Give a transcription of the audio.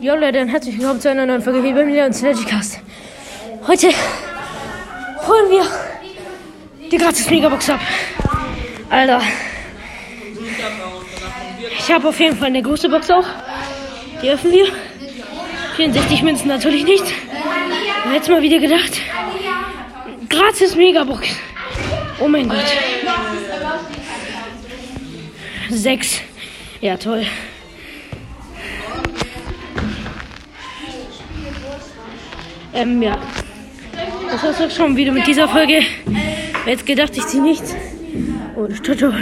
Jo Leute, dann herzlich willkommen zu einer neuen Folge hier bei mir und Synergycast. Heute holen wir die gratis Megabox ab. Alter. Ich habe auf jeden Fall eine große Box auch. Die öffnen wir. 64 Münzen natürlich nicht. Und jetzt mal wieder gedacht. Gratis Megabox. Oh mein Gott. Sechs. Ja, toll. Ähm, ja. Das war's auch schon wieder mit dieser Folge. Jetzt gedacht, ich ziehe nichts. Und ciao, ciao.